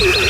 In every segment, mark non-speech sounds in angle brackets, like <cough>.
Yeah.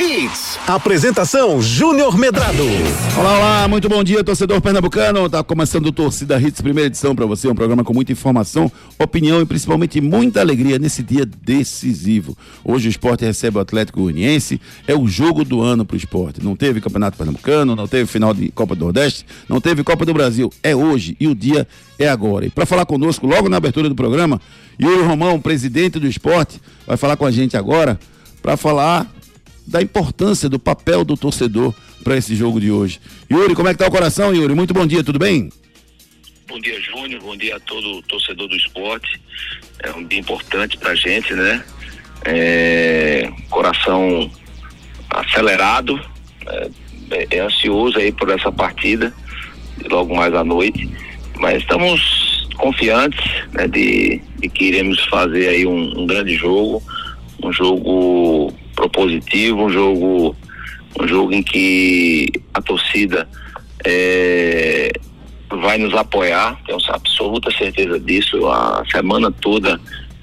Hits. Apresentação Júnior Medrado. Olá, olá, muito bom dia, torcedor pernambucano. Tá começando o Torcida Hits, primeira edição para você, um programa com muita informação, opinião e principalmente muita alegria nesse dia decisivo. Hoje o esporte recebe o Atlético Uniense, é o jogo do ano pro esporte. Não teve Campeonato Pernambucano, não teve final de Copa do Nordeste, não teve Copa do Brasil. É hoje e o dia é agora. E para falar conosco, logo na abertura do programa, Yuri Romão, presidente do esporte, vai falar com a gente agora para falar da importância do papel do torcedor para esse jogo de hoje. Yuri, como é que tá o coração, Yuri? Muito bom dia, tudo bem? Bom dia, Júnior. Bom dia a todo torcedor do esporte. É um dia importante pra gente, né? É, coração acelerado, é, é ansioso aí por essa partida, logo mais à noite. Mas estamos confiantes né, de, de que iremos fazer aí um, um grande jogo, um jogo propositivo, um jogo, um jogo em que a torcida é, vai nos apoiar, tenho absoluta certeza disso. A semana toda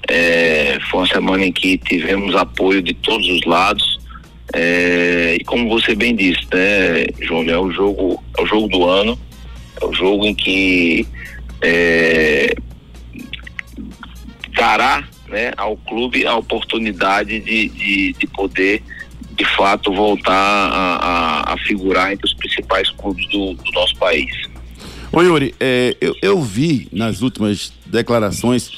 é, foi uma semana em que tivemos apoio de todos os lados. É, e como você bem disse, né, Júnior, é o jogo, é o jogo do ano, é o jogo em que é, dará né, ao clube a oportunidade de, de, de poder de fato voltar a, a, a, figurar entre os principais clubes do, do nosso país. Ô Yuri, é, eu, eu vi nas últimas declarações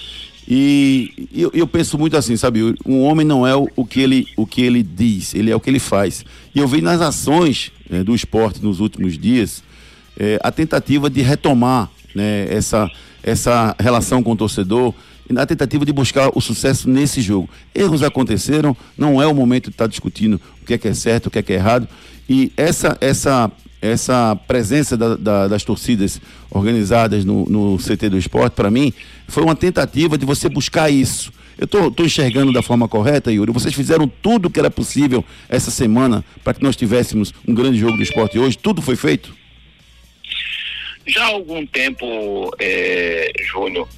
e eu, eu, penso muito assim, sabe? Um homem não é o, o, que ele, o que ele diz, ele é o que ele faz. E eu vi nas ações né, do esporte nos últimos dias é, a tentativa de retomar né, essa, essa relação com o torcedor, na tentativa de buscar o sucesso nesse jogo. Erros aconteceram, não é o momento de estar discutindo o que é que é certo, o que é que é errado. E essa, essa, essa presença da, da, das torcidas organizadas no, no CT do esporte, para mim, foi uma tentativa de você buscar isso. Eu estou enxergando da forma correta, Yuri. Vocês fizeram tudo o que era possível essa semana para que nós tivéssemos um grande jogo do esporte hoje. Tudo foi feito? Já há algum tempo, é, Júnior,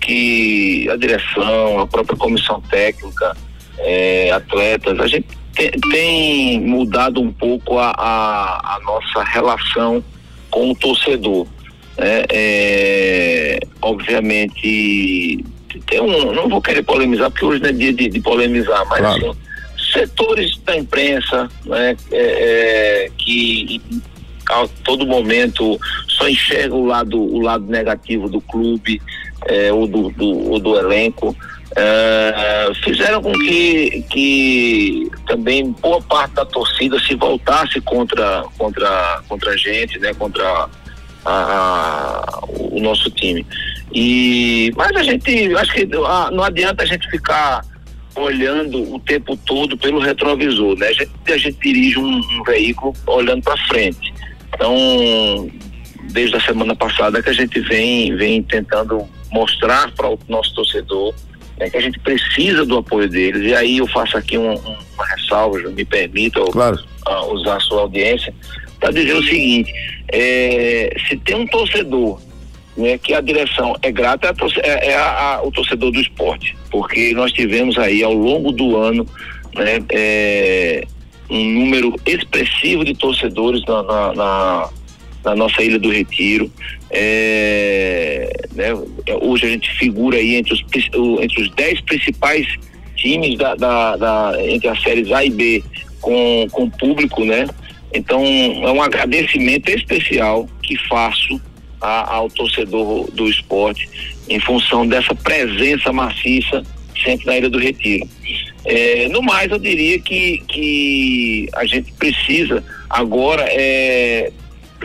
que a direção, a própria comissão técnica, é, atletas, a gente tem, tem, mudado um pouco a, a, a, nossa relação com o torcedor. Né? É, obviamente, tem um, não vou querer polemizar, porque hoje não é dia de, de polemizar, mas claro. assim, setores da imprensa né, é, é que a todo momento só enxerga o lado, o lado negativo do clube, é, ou, do, do, ou do elenco, é, fizeram com que, que também boa parte da torcida se voltasse contra, contra, contra a gente, né, contra a, a, o nosso time. E, mas a gente, acho que não adianta a gente ficar olhando o tempo todo pelo retrovisor, né? A gente, a gente dirige um, um veículo olhando para frente. Então, desde a semana passada que a gente vem, vem tentando mostrar para o nosso torcedor né, que a gente precisa do apoio deles. E aí eu faço aqui um, um, uma ressalva, me permita claro. uh, usar a sua audiência, para dizer o seguinte: é, se tem um torcedor né, que a direção é grata, é, é, é a, a, o torcedor do esporte, porque nós tivemos aí ao longo do ano né, é, um número expressivo de torcedores na, na, na na nossa Ilha do Retiro. É, né, hoje a gente figura aí entre os, entre os dez principais times da, da, da, entre as séries A e B com, com público, né? Então é um agradecimento especial que faço a, ao torcedor do esporte em função dessa presença maciça sempre na Ilha do Retiro. É, no mais, eu diria que, que a gente precisa agora é,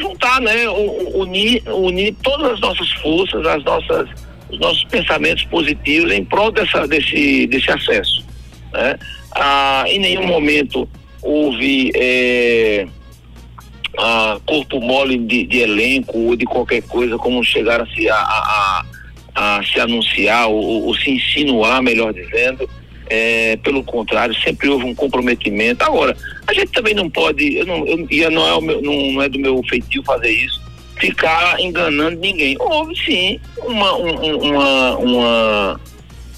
juntar, né, unir, unir todas as nossas forças, as nossas, os nossos pensamentos positivos em prol dessa, desse, desse acesso. Né? Ah, em nenhum momento houve é, ah, corpo mole de, de, elenco ou de qualquer coisa, como chegaram a se, a, a, a se anunciar ou, ou, se insinuar, melhor dizendo. É, pelo contrário, sempre houve um comprometimento. Agora, a gente também não pode, eu não, eu, não, é meu, não, não, é do meu feitio fazer isso, ficar enganando ninguém. Houve sim uma, uma, uma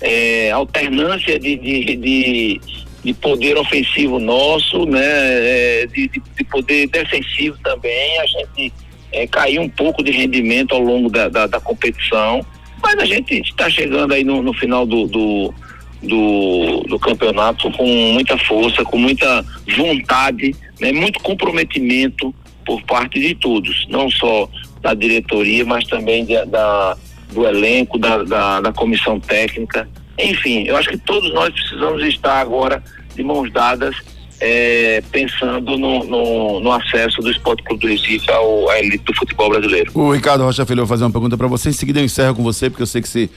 é, alternância de, de, de de poder ofensivo nosso, né, é, de, de, de, poder defensivo também. A gente é, caiu um pouco de rendimento ao longo da, da, da competição, mas a gente está chegando aí no, no final do, do, do, do, campeonato com muita força, com muita vontade, né, muito comprometimento por parte de todos, não só da diretoria, mas também de, da, do elenco, da, da, da comissão técnica. Enfim, eu acho que todos nós precisamos estar agora de mãos dadas, é, pensando no, no, no, acesso do Esporte Clube do Recife ao, à elite do futebol brasileiro. O Ricardo Rocha Filho, vou fazer uma pergunta para você, em seguida eu encerro com você, porque eu sei que você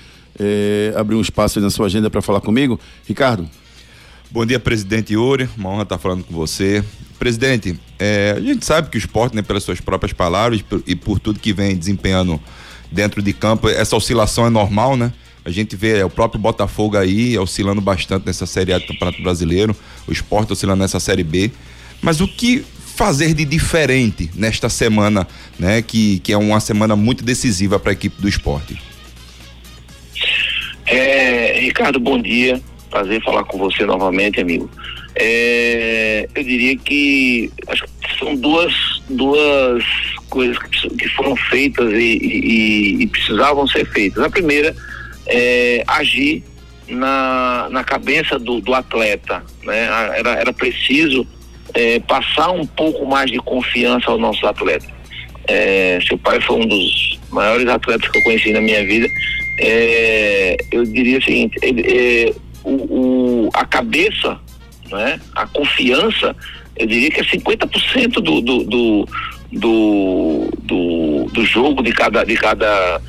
é, abriu um espaço na sua agenda para falar comigo. Ricardo. Bom dia, presidente Yuri. Uma honra estar falando com você. Presidente, é, a gente sabe que o esporte, né, pelas suas próprias palavras e por tudo que vem desempenhando dentro de campo, essa oscilação é normal, né? A gente vê é, o próprio Botafogo aí oscilando bastante nessa Série A do Campeonato Brasileiro, o esporte oscilando nessa Série B. Mas o que fazer de diferente nesta semana, né? Que, que é uma semana muito decisiva para a equipe do esporte. Ricardo, bom dia. Prazer falar com você novamente, amigo. É, eu diria que acho que são duas, duas coisas que, que foram feitas e, e, e precisavam ser feitas. A primeira é, agir na, na cabeça do, do atleta. Né? Era, era preciso é, passar um pouco mais de confiança ao nosso atleta. É, seu pai foi um dos maiores atletas que eu conheci na minha vida. É, eu diria o seguinte: é, o, o, a cabeça, né? a confiança, eu diria que é 50% do, do, do, do, do, do jogo de cada, de cada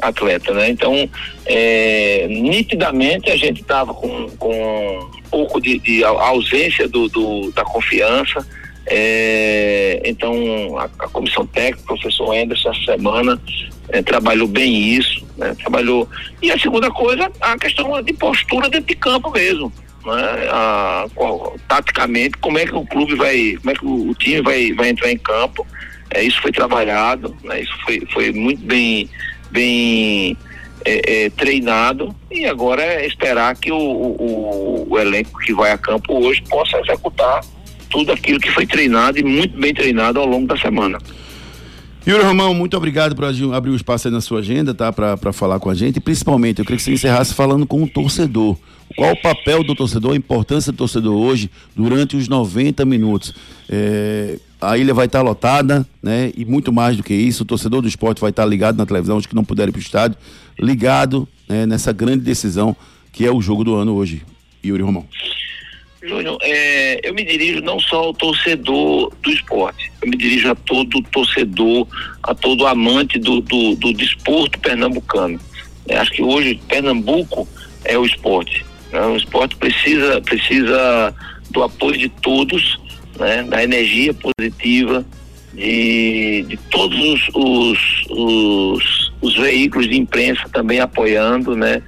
atleta, né? Então, é, nitidamente a gente estava com, com um pouco de, de ausência do, do, da confiança. É, então, a, a, comissão técnica, o professor Anderson, essa semana, é, trabalhou bem isso, né? Trabalhou. E a segunda coisa, a questão de postura dentro de campo mesmo. Né? A, qual, taticamente, como é que o clube vai, como é que o, o time vai, vai entrar em campo. É, isso foi trabalhado, né? isso foi, foi muito bem bem é, é, treinado e agora é esperar que o, o, o, elenco que vai a campo hoje possa executar tudo aquilo que foi treinado e muito bem treinado ao longo da semana. Yuri Romão, muito obrigado por abrir o espaço aí na sua agenda, tá? Para falar com a gente. E principalmente, eu queria que você encerrasse falando com o torcedor. Qual o papel do torcedor, a importância do torcedor hoje durante os 90 minutos? É, a ilha vai estar lotada, né? E muito mais do que isso, o torcedor do esporte vai estar ligado na televisão, os que não puderem para o estádio, ligado né, nessa grande decisão que é o jogo do ano hoje. Yuri Romão. Júnior, é, eu me dirijo não só ao torcedor do esporte, eu me dirijo a todo torcedor, a todo amante do, do, do desporto pernambucano. É, acho que hoje Pernambuco é o esporte. Né? O esporte precisa, precisa do apoio de todos, né? da energia positiva, de, de todos os, os, os, os veículos de imprensa também apoiando, né?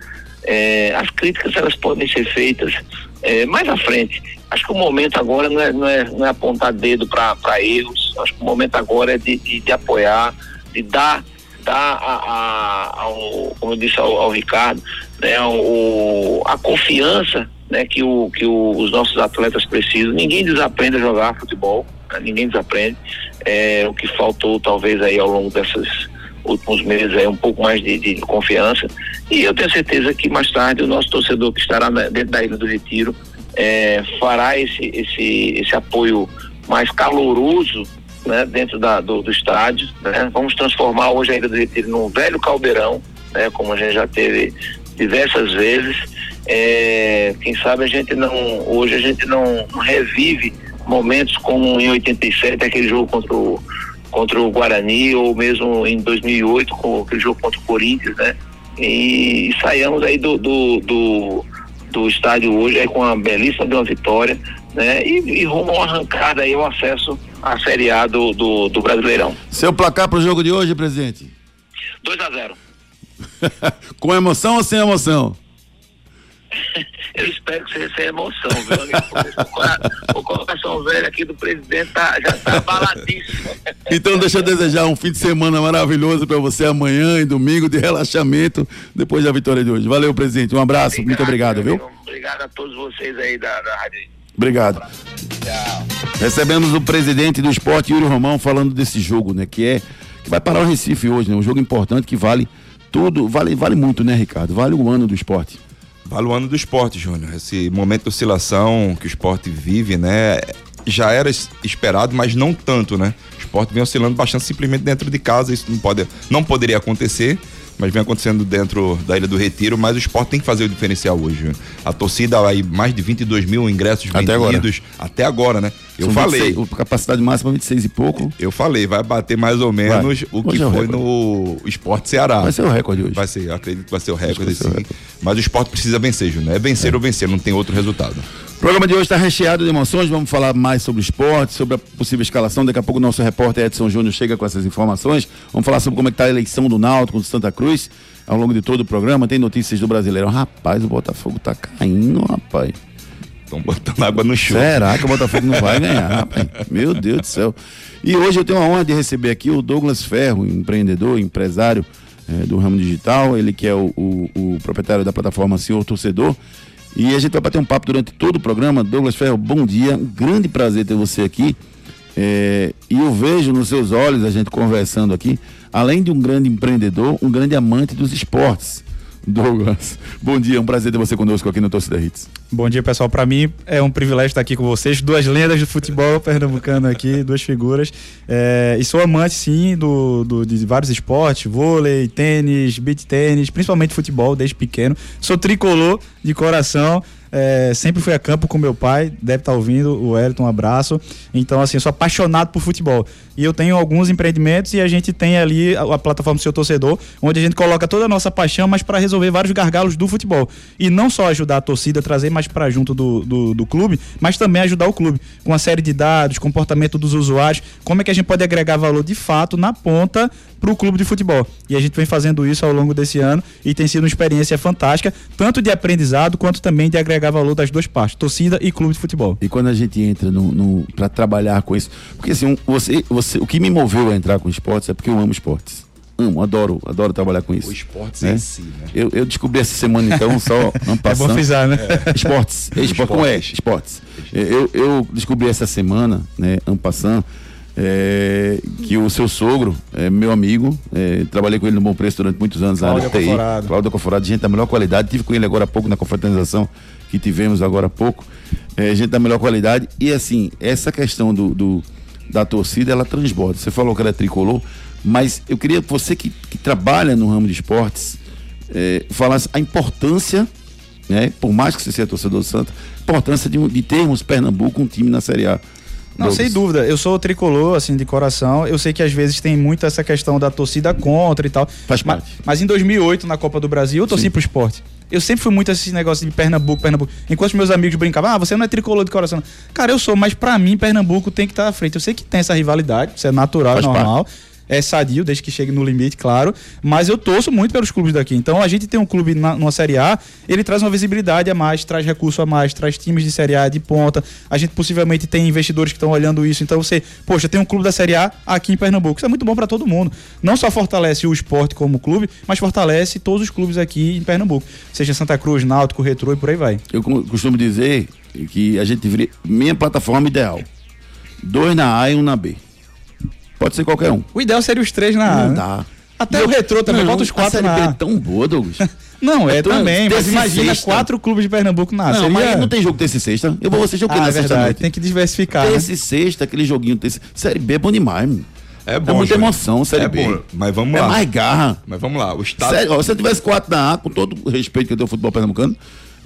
É, as críticas elas podem ser feitas é, mais à frente. Acho que o momento agora não é, não é, não é apontar dedo para erros, acho que o momento agora é de, de, de apoiar, de dar, dar a, a, ao, como eu disse ao, ao Ricardo, né, o, a confiança né, que, o, que o, os nossos atletas precisam. Ninguém desaprende a jogar futebol, né, ninguém desaprende. é, o que faltou talvez aí ao longo desses últimos meses é um pouco mais de, de, confiança e eu tenho certeza que mais tarde o nosso torcedor que estará na, dentro da Ilha do Retiro é, fará esse, esse, esse apoio mais caloroso né, dentro da, do, do estádio. Né? Vamos transformar hoje a Ilha do Retiro num velho caldeirão, né, como a gente já teve diversas vezes. É, quem sabe a gente não, hoje a gente não revive momentos como em 87, aquele jogo contra o, contra o Guarani, ou mesmo em 2008, com aquele jogo contra o Corinthians, né? E, e saiamos aí do, do, do, do estádio hoje aí com uma belíssima de uma vitória, né? E, e rumo a uma arrancada aí, o acesso à Série A do, do, do Brasileirão. Seu placar para o jogo de hoje, presidente? 2 a 0 <laughs> Com emoção ou sem emoção? <laughs> Eu espero que seja sem emoção, viu, amigo? O coração velho aqui do presidente tá, já tá abaladíssimo. Então deixa eu desejar um fim de semana maravilhoso para você amanhã e domingo de relaxamento depois da vitória de hoje. Valeu, presidente. Um abraço, obrigado, muito obrigado, viu? Obrigado a todos vocês aí da, da rádio. Obrigado. Tchau. Recebemos o presidente do esporte, Yuri Romão, falando desse jogo, né? Que é que vai parar o Recife hoje, né? Um jogo importante que vale tudo, vale, vale muito, né, Ricardo? Vale o ano do esporte. Vale o ano do esporte, Júnior. Esse momento de oscilação que o esporte vive, né? Já era esperado, mas não tanto, né? O esporte vem oscilando bastante simplesmente dentro de casa, isso não pode, não poderia acontecer mas vem acontecendo dentro da Ilha do Retiro, mas o esporte tem que fazer o diferencial hoje. A torcida aí, mais de 22 mil ingressos até vendidos agora. até agora, né? Eu São falei. 26, capacidade máxima 26 e pouco. Eu falei, vai bater mais ou menos vai. o que é foi no Esporte Ceará. Vai ser o recorde hoje. Vai ser, acredito que vai ser o recorde, sim. Mas o esporte precisa vencer, Júnior. É vencer é. ou vencer, não tem outro resultado. O programa de hoje está recheado de emoções. Vamos falar mais sobre o esporte, sobre a possível escalação. Daqui a pouco o nosso repórter Edson Júnior chega com essas informações. Vamos falar sobre como é está a eleição do Náutico do Santa Cruz ao longo de todo o programa. Tem notícias do Brasileirão. Rapaz, o Botafogo tá caindo, rapaz. Estão botando água no chão. Será que o Botafogo não vai ganhar? Meu Deus do céu. E hoje eu tenho a honra de receber aqui o Douglas Ferro, empreendedor, empresário é, do ramo digital. Ele que é o, o, o proprietário da plataforma Senhor Torcedor. E a gente vai bater um papo durante todo o programa. Douglas Ferro, bom dia. Um grande prazer ter você aqui. É, e eu vejo nos seus olhos, a gente conversando aqui, além de um grande empreendedor, um grande amante dos esportes. Douglas, bom dia, é um prazer ter você conosco aqui no Torcida Hits. Bom dia, pessoal. Para mim é um privilégio estar aqui com vocês, duas lendas do futebol pernambucano aqui, duas figuras. É, e sou amante, sim, do, do, de vários esportes, vôlei, tênis, beat tênis, principalmente futebol, desde pequeno. Sou tricolor de coração. É, sempre fui a campo com meu pai, deve estar tá ouvindo, o Elton, um abraço. Então, assim, eu sou apaixonado por futebol. E eu tenho alguns empreendimentos e a gente tem ali a, a plataforma Seu Torcedor, onde a gente coloca toda a nossa paixão, mas para resolver vários gargalos do futebol. E não só ajudar a torcida a trazer mais para junto do, do, do, clube, mas também ajudar o clube com uma série de dados, comportamento dos usuários, como é que a gente pode agregar valor de fato na ponta para o clube de futebol. E a gente vem fazendo isso ao longo desse ano e tem sido uma experiência fantástica, tanto de aprendizado quanto também de agregar valor das duas partes, torcida e clube de futebol. E quando a gente entra no, no para trabalhar com isso, porque assim, você, você, o que me moveu a entrar com esportes é porque eu amo esportes. Amo, adoro, adoro trabalhar com isso. O esportes né? em si, né? Eu, eu descobri essa semana, então, só <laughs> não passando. É bom frisar, né? É. Esportes, é, esporte, como é? Esportes. Eu, eu descobri essa semana, né, passando é, que o seu sogro é meu amigo, é, trabalhei com ele no Bom Preço durante muitos anos na área TI. Cláudio Conforado, gente da melhor qualidade, tive com ele agora há pouco na confraternização que tivemos agora há pouco, é, gente da melhor qualidade. E assim, essa questão do, do da torcida, ela transborda, você falou que era tricolor, mas eu queria que você que, que trabalha no ramo de esportes é, falasse a importância né, por mais que você seja torcedor do Santa, importância de, de termos Pernambuco um time na Série A não, sem dúvida. Eu sou tricolor, assim, de coração. Eu sei que às vezes tem muito essa questão da torcida contra e tal. Faz parte. Mas, mas em 2008, na Copa do Brasil, eu torci Sim. pro esporte. Eu sempre fui muito esse negócio de Pernambuco, Pernambuco. Enquanto meus amigos brincavam, ah, você não é tricolor de coração. Cara, eu sou, mas para mim, Pernambuco tem que estar tá à frente. Eu sei que tem essa rivalidade, isso é natural, Faz normal. Parte é sadio, desde que chegue no limite, claro. Mas eu torço muito pelos clubes daqui. Então a gente tem um clube na, numa Série A, ele traz uma visibilidade a mais, traz recurso a mais, traz times de Série A de ponta. A gente possivelmente tem investidores que estão olhando isso. Então você, poxa, tem um clube da Série A aqui em Pernambuco. Isso é muito bom para todo mundo. Não só fortalece o esporte como clube, mas fortalece todos os clubes aqui em Pernambuco. Seja Santa Cruz, Náutico, Retrô e por aí vai. Eu costumo dizer que a gente deveria. Minha plataforma ideal. Dois na A e um na B Pode ser qualquer um. O ideal seria os três na A. Não né? dá. Até o retrô também, Não, bota os a quatro Série na B A. é tão boa, Douglas. <laughs> Não, é Então, também, mas terça e imagina sexta. quatro clubes de Pernambuco na A. Não, seria... mas não tem jogo terça e sexta. Eu vou assistir o que Ah, na é sexta verdade, noite? tem que diversificar. né? Terça e sexta, aquele joguinho terça. Série B é bom demais, mano. É É bom. muita Júnior. emoção, Série é B. Bom, mas vamos É lá. mais garra. Mas vamos lá. O estado. Sério, ó, se eu tivesse quatro na A, com todo o respeito que eu tenho ao futebol pernambucano,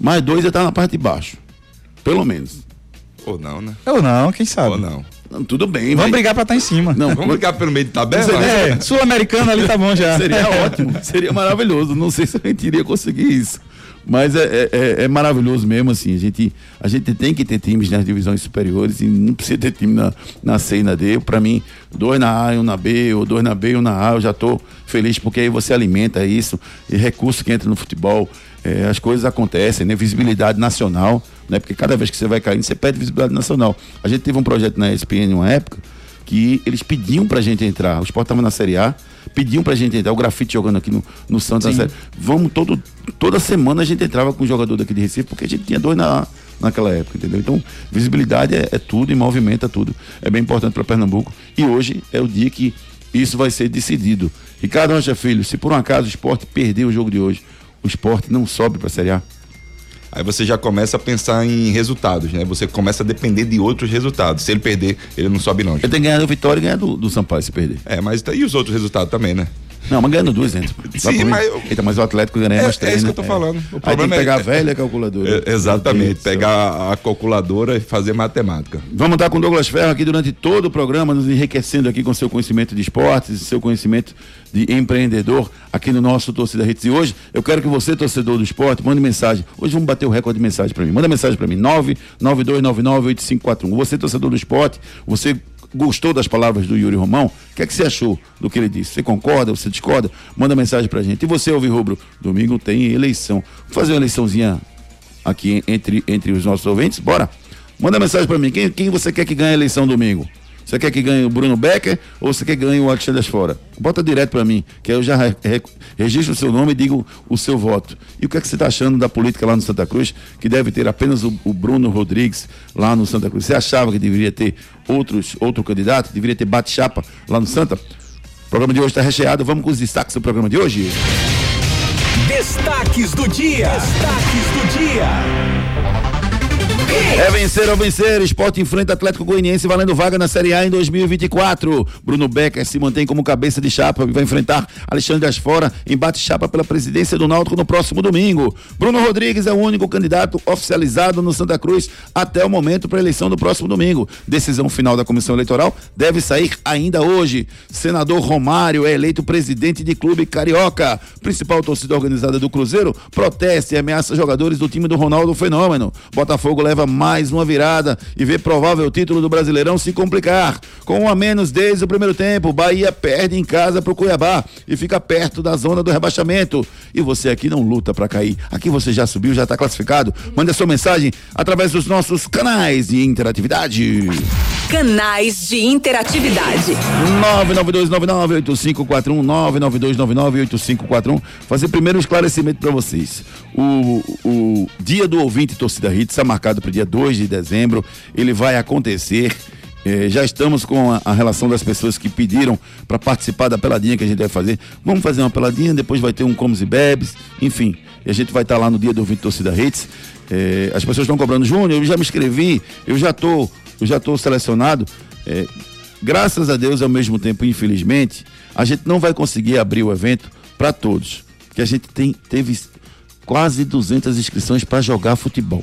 mais dois ia estar na parte de baixo. Pelo menos. Ou não, né? Ou não, quem sabe. Ou não. Não, tudo bem, Vamos mas- brigar pra estar em cima. Não, Vamos brigar pelo meio de tabela? É, sul-americano ali tá bom já. Seria ótimo, seria maravilhoso. Não sei se a gente iria conseguir isso. Mas é, é- é- é maravilhoso mesmo, assim. A gente, a gente tem que ter times nas divisões superiores e não precisa ter time na, na C e na D. Pra mim, dois na A e um na B, ou dois na B e um na A, eu já tô feliz, porque aí você alimenta isso, e recurso que entra no futebol. é, as coisas acontecem, né? Visibilidade nacional, né? Porque cada vez que você vai caindo, você perde visibilidade nacional. A gente teve um projeto na ESPN uma época que eles pediam pra gente entrar. O Sport tava na Série A, pediam pra gente entrar. O grafite jogando aqui no, no Santos na Série. Vamos todo, toda semana a gente entrava com um jogador daqui de Recife, porque a gente tinha dois na, naquela época, entendeu? Então, visibilidade é, é tudo e movimenta tudo. É bem importante para Pernambuco. E hoje é o dia que isso vai ser decidido. Ricardo Rocha Filho, se por um acaso o esporte perder o jogo de hoje, o esporte não sobe pra Série A. Aí você já começa a pensar em resultados, né? Você começa a depender de outros resultados. Se ele perder, ele não sobe não. Ele tem que ganhar do Vitória e ganhar do, do Sampaio se perder. É, mas tá- e os outros resultados também, né? Não, mas ganhando duas, entra. Vai Sim, por mim. mas eu- Eita, mas o Atlético ganha É- mais é três, isso né? que eu tô falando. O Aí tem problema que é- pegar a é- velha calculadora. É, exatamente. Pegar a calculadora e fazer matemática. Vamos estar com o Douglas Ferro aqui durante todo o programa, nos enriquecendo aqui com seu conhecimento de esportes, seu conhecimento de empreendedor aqui no nosso Torcida Hits. E hoje eu quero que você, torcedor do esporte, mande mensagem. Hoje vamos bater o recorde de mensagem para mim. Manda mensagem para mim, 992998541. Você, torcedor do esporte, você gostou das palavras do Yuri Romão? O que é que você achou do que ele disse? Você concorda, você discorda? Manda mensagem pra gente. E você, Alvi Rubro, domingo tem eleição. Vamos fazer uma eleiçãozinha aqui entre, entre os nossos ouvintes? Bora? Manda mensagem pra mim. Quem, quem você quer que ganhe a eleição domingo? Você quer que ganhe o Bruno Becker ou você quer que ganhe o Alexandre Fora? Bota direto pra mim, que aí eu já re- re- registro o seu nome e digo o seu voto. E o que é que você tá achando da política lá no Santa Cruz, que deve ter apenas o, o Bruno Rodrigues lá no Santa Cruz? Você achava que deveria ter outros, outro candidato? Deveria ter bate-chapa lá no Santa? O programa de hoje está recheado. Vamos com os destaques do programa de hoje? Destaques do dia. Destaques do dia. É vencer ou vencer. Esporte enfrenta Atlético Goianiense valendo vaga na Série A em 2024. Bruno Becker se mantém como cabeça de chapa e vai enfrentar Alexandre Asfora em bate-chapa pela presidência do Náutico no próximo domingo. Bruno Rodrigues é o único candidato oficializado no Santa Cruz até o momento para a eleição do próximo domingo. Decisão final da comissão eleitoral deve sair ainda hoje. Senador Romário é eleito presidente de clube carioca. Principal torcida organizada do Cruzeiro protesta e ameaça jogadores do time do Ronaldo Fenômeno. Botafogo leva mais uma virada e vê provável título do Brasileirão se complicar. Com um a menos desde o primeiro tempo, Bahia perde em casa pro Cuiabá e fica perto da zona do rebaixamento. E você aqui não luta para cair. Aqui você já subiu, já está classificado. Manda sua mensagem através dos nossos canais de interatividade. Canais de interatividade. 992998541 992998541 Fazer primeiro um esclarecimento para vocês. O, o dia do ouvinte torcida Hits está marcado para dia 2 de dezembro. Ele vai acontecer. Eh, já estamos com a, a relação das pessoas que pediram para participar da peladinha que a gente vai fazer. Vamos fazer uma peladinha, depois vai ter um comes e bebes, enfim. E a gente vai estar lá no dia do ouvinte torcida Hits. Eh, as pessoas estão cobrando, Júnior, eu já me inscrevi, eu já tô, eu já tô selecionado. Eh, graças a Deus, ao mesmo tempo, infelizmente, a gente não vai conseguir abrir o evento para todos. Porque a gente tem, teve quase 200 inscrições para jogar futebol.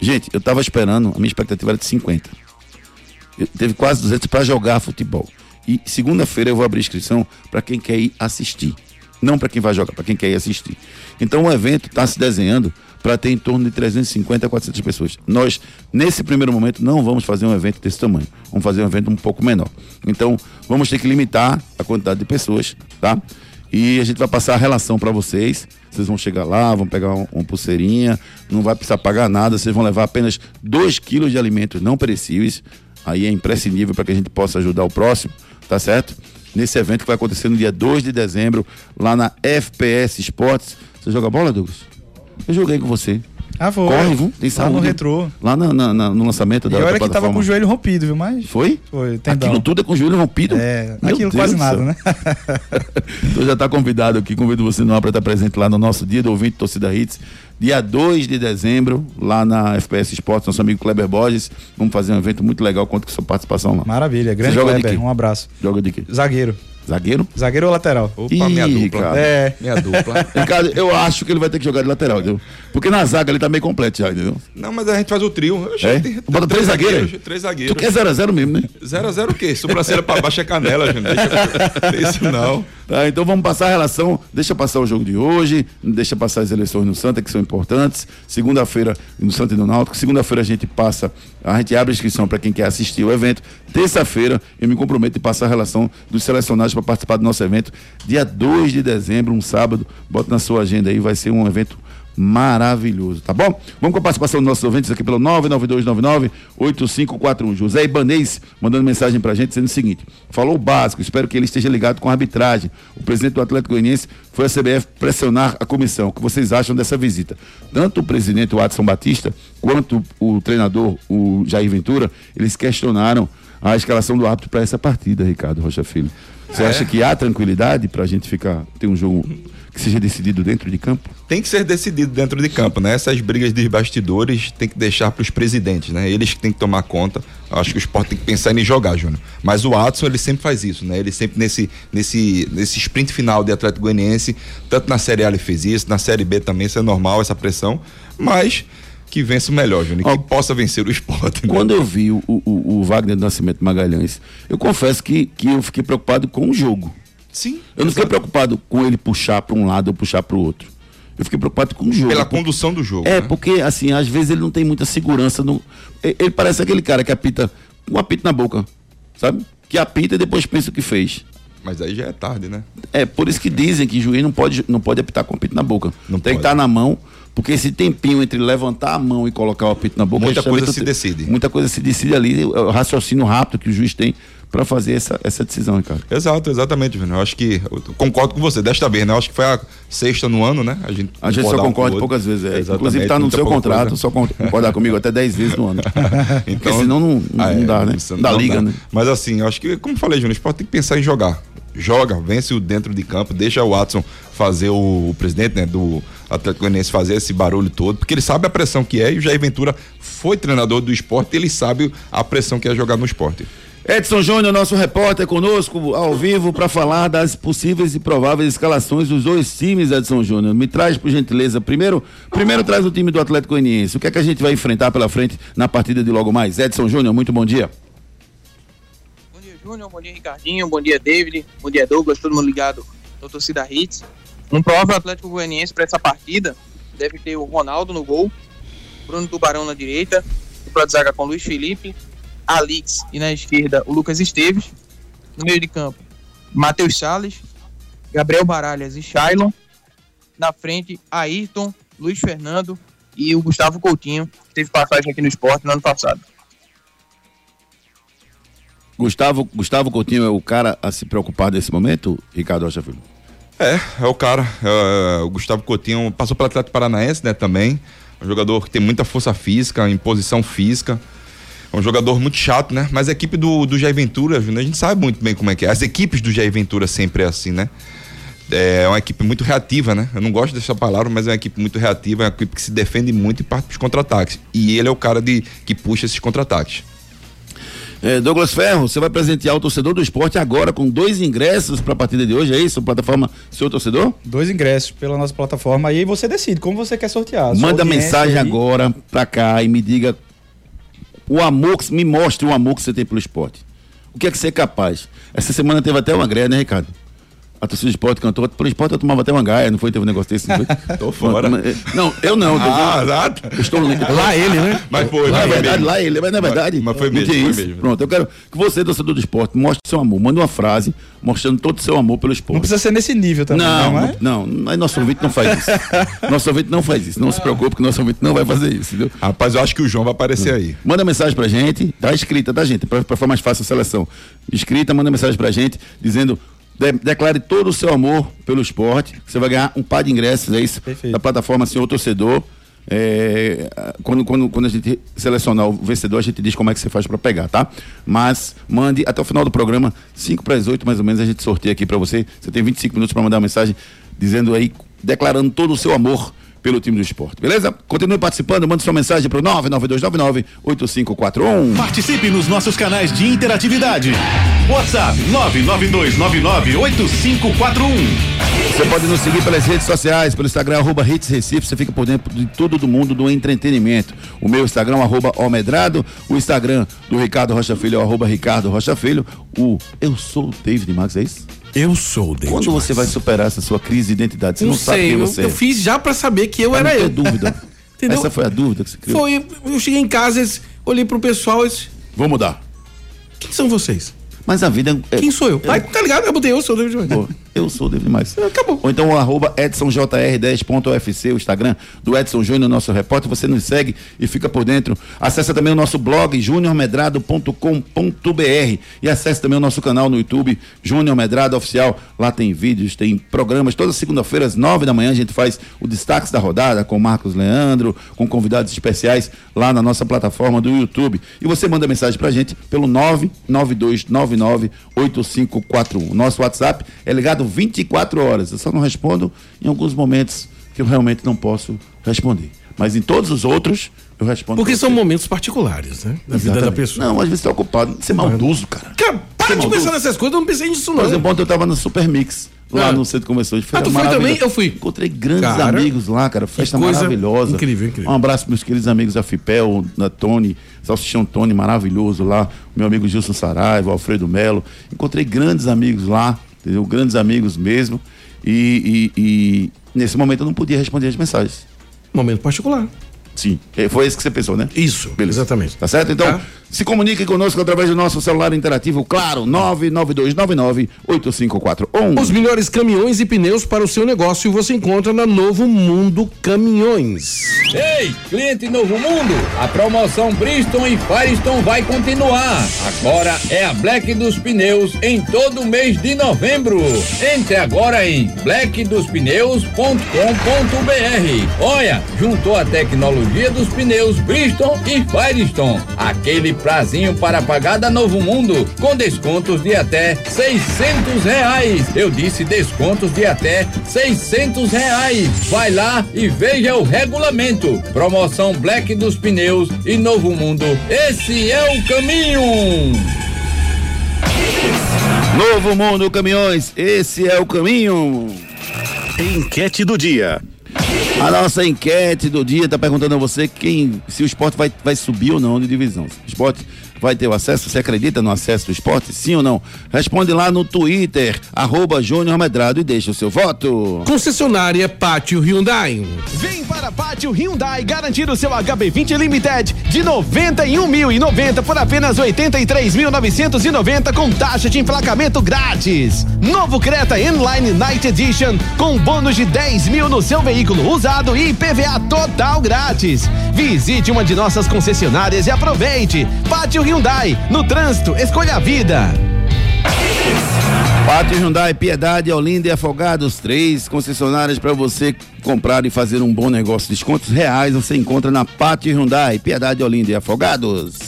Gente, eu estava esperando, a minha expectativa era de 50. Eu, teve quase 200 para jogar futebol. E segunda-feira eu vou abrir inscrição para quem quer ir assistir. Não para quem vai jogar, para quem quer ir assistir. Então o evento está se desenhando para ter em torno de 350 a 400 pessoas. Nós, nesse primeiro momento, não vamos fazer um evento desse tamanho. Vamos fazer um evento um pouco menor. Então, vamos ter que limitar a quantidade de pessoas, tá? E a gente vai passar a relação para vocês. Vocês vão chegar lá, vão pegar um- uma pulseirinha, não vai precisar pagar nada, vocês vão levar apenas 2 quilos de alimentos não perecíveis. Aí é imprescindível para que a gente possa ajudar o próximo, tá certo? Nesse evento que vai acontecer no dia 2 de dezembro, lá na FPS Esportes. Você joga bola, Douglas? Eu joguei com você. Ah, foi. Corre, viu? Tem Lá saúde. no retrô. Lá na- na- na- no lançamento da E olha que tava com o joelho rompido, viu? Mas. Foi? Foi, tendão. Aquilo tudo é com o joelho rompido? É, Meu aquilo Deus quase nada, né? <laughs> Então já está convidado aqui, convido você não para estar presente lá no nosso dia do ouvinte Torcida Hits, dia 2 de dezembro, lá na FPS Esportes, nosso amigo Kleber Borges. Vamos fazer um evento muito legal, conto com sua participação lá. Maravilha, grande Você joga de Kleber, quê? um abraço. Joga de quê? Zagueiro. Zagueiro? Zagueiro ou lateral? Opa, Ih, minha dupla. cara. É. Minha dupla. <laughs> Ricardo, eu acho que ele vai ter que jogar de lateral, entendeu? Porque na zaga ele tá meio completo já, entendeu? Não, mas a gente faz o trio. Eu É? tem- Bota três zagueiros? Três Tu zagueiros. quer 0x0 mesmo, né? 0 a 0 o quê? Sobrancelha pra baixo é canela, gente. Deixa, isso não. Tá, então vamos passar a relação, deixa passar o jogo de hoje, deixa passar as eleições no Santa, que são importantes. Segunda-feira, no Santa e no Náutico. Segunda-feira a gente passa, a gente abre a inscrição para quem quer assistir o evento. Terça-feira eu me comprometo em passar a relação dos selecionados para participar do nosso evento. Dia 2 de dezembro, um sábado. Bota na sua agenda aí, vai ser um evento maravilhoso, tá bom? Vamos com a participação dos nossos ouvintes aqui pelo 99299-8541. José Ibanês mandando mensagem pra gente dizendo o seguinte: falou o básico, espero que ele esteja ligado com a arbitragem. O presidente do Atlético Goianiense foi a CBF pressionar a comissão. O que vocês acham dessa visita? Tanto o presidente, o Adson Batista, quanto o treinador, o Jair Ventura, eles questionaram a escalação do árbitro para essa partida, Ricardo Rocha Filho. Você É. acha que há tranquilidade para a gente ficar ter um jogo que seja decidido dentro de campo? Tem que ser decidido dentro de campo, né? Essas brigas de bastidores tem que deixar para os presidentes, né? Eles que têm que tomar conta. Acho que o esporte tem que pensar em jogar, Júnior. Mas o Watson, ele sempre faz isso, né? Ele sempre nesse, nesse, nesse sprint final de Atlético Goianiense, tanto na Série A ele fez isso, na Série B também, isso é normal, essa pressão. Mas que vença o melhor, Júnior. Que possa vencer o esporte. né? Quando eu vi o, o, o Wagner do Nascimento Magalhães, eu confesso que, que eu fiquei preocupado com o jogo. Sim. Eu não fiquei preocupado com ele puxar para um lado ou puxar para o outro. Eu fiquei preocupado com o jogo. Pela condução do jogo. É, né? porque assim, às vezes ele não tem muita segurança. No... Ele parece aquele cara que apita com um apito na boca, sabe? Que apita e depois pensa o que fez. Mas aí já é tarde, né? É, por isso que dizem que juiz não pode, não pode apitar com o apito na boca. Não tem que pode. estar na mão, porque esse tempinho entre levantar a mão e colocar o apito na boca... Muita coisa se decide. Muita coisa se decide ali, o raciocínio rápido que o juiz tem para fazer essa, essa decisão, Ricardo. Exato, exatamente, Júnior. Eu acho que. eu concordo com você, desta vez, né? Eu acho que foi a sexta no ano, né? A gente, A gente só um concorda outro. poucas vezes. É. Exatamente, Inclusive está no seu contrato, coisa. só con- concordar comigo até 10 vezes no ano. <laughs> Porque Então- senão não, não, Ah, é, dá, né? Não dá não liga, dá. né? Mas assim, eu acho que, como eu falei, Júnior, o esporte tem que pensar em jogar. Joga, vence o dentro de campo, deixa o Watson fazer o, o presidente né, do Atlético Goianiense fazer esse barulho todo, porque ele sabe a pressão que é e o Jair Ventura foi treinador do esporte, ele sabe a pressão que é jogar no esporte. Edson Júnior, nosso repórter, conosco ao vivo para falar das possíveis e prováveis escalações dos dois times, Edson Júnior. Me traz, por gentileza, primeiro, primeiro traz o time do Atlético Goianiense. O que é que a gente vai enfrentar pela frente na partida de logo mais? Edson Júnior, muito bom dia. Bom dia, Júnior. Bom dia, Ricardinho. Bom dia, David. Bom dia, Douglas. Todo mundo ligado no Torcida Hits. Um provável Atlético Goianiense para essa partida deve ter o Ronaldo no gol, Bruno Tubarão na direita, dupla de zaga com Luiz Felipe, Alix e na esquerda o Lucas Esteves. No meio de campo, Matheus Salles, Gabriel Baralhas e Shailon. Na frente, Ayrton, Luiz Fernando e o Gustavo Coutinho, que teve passagem aqui no esporte no ano passado. Gustavo, Gustavo Coutinho é o cara a se preocupar nesse momento, Ricardo Rocha Filho? É, é o cara. é, o Gustavo Coutinho passou pelo Atlético Paranaense, né, também. Um jogador que tem muita força física, imposição física. É um jogador muito chato, né? Mas a equipe do, do Jair Ventura, a gente sabe muito bem como é que é. As equipes do Jair Ventura sempre é assim, né? É uma equipe muito reativa, né? Eu não gosto dessa palavra, mas é uma equipe muito reativa, é uma equipe que se defende muito e parte dos contra-ataques. E ele é o cara de, que puxa esses contra-ataques. É, Douglas Ferro, você vai presentear o torcedor do esporte agora com dois ingressos para a partida de hoje, é isso? Plataforma Seu Torcedor? Dois ingressos pela nossa plataforma. Aí você decide como você quer sortear. Manda mensagem aí. agora pra cá e me diga o amor, que, me mostre o amor que você tem pelo esporte. O que é que você é capaz? Essa semana teve até uma greia, né, Ricardo? A torcida do esporte cantou. Pelo esporte eu tomava até uma gaia, não foi? Teve um negócio desse, não foi? <laughs> Tô fora. Não, eu não. Ah, eu estou Lá ele, né? Mas foi, Lá é mas foi verdade, mesmo. lá ele, mas não é verdade. mas foi Não mesmo, foi isso. mesmo. Pronto, eu quero que você, torcedor do esporte, mostre seu amor. Manda uma frase mostrando todo o seu amor pelo esporte. Não precisa ser nesse nível também, Não, não, é? não, não, mas nosso ouvinte não faz isso. <laughs> nosso ouvinte não faz isso. Não se preocupe que nosso ouvinte não vai fazer isso, entendeu? Rapaz, eu acho que o João vai aparecer aí. Manda mensagem pra gente, tá escrita, tá, gente? Pra, pra ficar mais fácil a seleção. Escrita, manda mensagem pra gente, dizendo. De- declare todo o seu amor pelo esporte. Você vai ganhar um par de ingressos, é isso? Perfeito. Da plataforma Senhor Torcedor. É, quando, quando, quando a gente selecionar o vencedor, a gente diz como é que você faz para pegar, tá? Mas mande até o final do programa, 5 para as 8 mais ou menos, a gente sorteia aqui para você. Você tem 25 minutos para mandar uma mensagem dizendo aí, declarando todo o seu amor pelo time do esporte, beleza? Continue participando, mande sua mensagem pro 992998541. Participe nos nossos canais de interatividade. WhatsApp 992998541. Você pode nos seguir pelas redes sociais, pelo Instagram, arroba Hits Recife, você fica por dentro de tudo do mundo do entretenimento. O meu Instagram, arroba Almedrado, o Instagram do Ricardo Rocha Filho, arroba Ricardo Rocha Filho, o Eu Sou o David Max, é isso? Eu sou o David Quando você vai superar essa sua crise de identidade? Você não, Não sabe sei, quem eu, você eu é. fiz já pra saber que eu não era eu. dúvida. <laughs> Entendeu? Essa foi a dúvida que você criou? Foi, eu cheguei em casa, olhei pro pessoal e disse, Vou mudar. quem são vocês? Mas a vida é. Quem sou eu? Aí, tá ligado? Eu botei eu sou o David Max. Eu sou o David Mais. Acabou. Ou então o arroba EdsonJR10.UFC, o Instagram do Edson Júnior, nosso repórter. Você nos segue e fica por dentro. Acesse também o nosso blog juniormedrado.com.br e acesse também o nosso canal no YouTube, Júnior Medrado Oficial. Lá tem vídeos, tem programas. Toda segunda-feira, às nove da manhã, a gente faz o destaque da rodada com Marcos Leandro, com convidados especiais lá na nossa plataforma do YouTube. E você manda mensagem pra gente pelo 992998541. Nosso WhatsApp é ligado 24 horas. Eu só não respondo em alguns momentos que eu realmente não posso responder. Mas em todos os outros, eu respondo. Porque são momentos particulares, né? Da vida da pessoa. Não, às vezes você tá ocupado. Você é maldoso, cara. Cara, para de Você pensar maldoso. nessas coisas, eu não pensei nisso Por não. exemplo, ontem eu tava no Super Mix, lá Ah. no Centro Comercial. Foi Ah, tu foi também? Eu fui. Encontrei grandes Cara, amigos lá, cara. Festa maravilhosa. incrível, incrível. Um abraço para meus queridos amigos da Fipel, da Tony, Salsichão Tony, maravilhoso lá. Meu amigo Gilson Saraiva, Alfredo Melo. Encontrei grandes amigos lá, entendeu? Grandes amigos mesmo. E, e- e nesse momento eu não podia responder as mensagens. Momento particular. Sim. É, Foi esse que você pensou, né? Isso, Beleza. exatamente. Tá certo? Então, Tá. Se comunique conosco através do nosso celular interativo, claro, 992998541. Os melhores caminhões e pneus para o seu negócio você encontra na Novo Mundo Caminhões. Ei, cliente Novo Mundo, a promoção Bridgestone e Firestone vai continuar. Agora é a Black dos Pneus em todo o mês de novembro. Entre agora em blackdospneus.com.br. Olha, juntou a tecnologia dos pneus Bridgestone e Firestone. Aquele prazinho para pagar da Novo Mundo com descontos de até 600 reais. Eu disse descontos de até 600 reais. Vai lá e veja o regulamento. Promoção Black dos Pneus e Novo Mundo. Esse é o caminho. Novo Mundo Caminhões, esse é o caminho. Enquete do dia. A nossa enquete do dia está perguntando a você quem, se o esporte vai, vai subir ou não de divisão. Esporte vai ter o acesso? Você acredita no acesso do esporte? Sim ou não? Responde lá no Twitter, arroba Júnior Medrado e deixa o seu voto. Concessionária Pátio Hyundai. Vem para Pátio Hyundai garantir o seu HB20 Limited de 91.090 por apenas 83.990 com taxa de emplacamento grátis. Novo Creta Inline Night Edition com bônus de 10 mil no seu veículo usado e IPVA total grátis. Visite uma de nossas concessionárias e aproveite. Pátio Hyundai, no trânsito, escolha a vida. Pátio Hyundai, Piedade, Olinda e Afogados, três concessionárias para você comprar e fazer um bom negócio. Descontos reais você encontra na Pátio Hyundai, Piedade, Olinda e Afogados.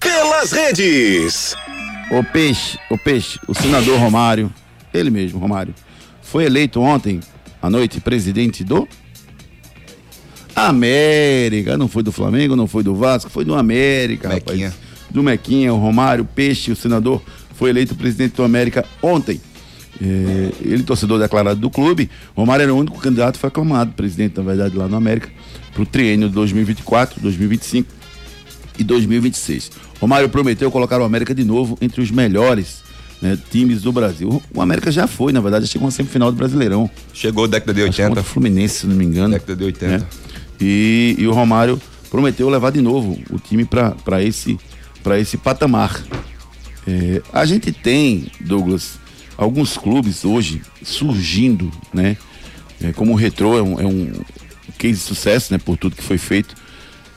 Pelas redes. O Peixe, o Peixe, o senador Romário, ele mesmo, Romário, foi eleito ontem à noite presidente do América. Não foi do Flamengo, não foi do Vasco, foi do América, Mequinha. rapaz. Do Mequinha, o Romário, Peixe, o senador, foi eleito presidente do América ontem. É, ele, torcedor declarado do clube, Romário era o único candidato, foi aclamado presidente, na verdade, lá no América, para o triênio de 2024, 2025 e 2026. Romário prometeu colocar o América de novo entre os melhores né, times do Brasil. O América já foi, na verdade, chegou na semifinal do Brasileirão. Chegou década de Acho que contra 80. o Fluminense, se não me engano. Década de 80. né? E, e o Romário prometeu levar de novo o time para esse, esse patamar. É, a gente tem, Douglas, alguns clubes hoje surgindo, né? É, como o Retrô é um, é um case de sucesso, né? Por tudo que foi feito.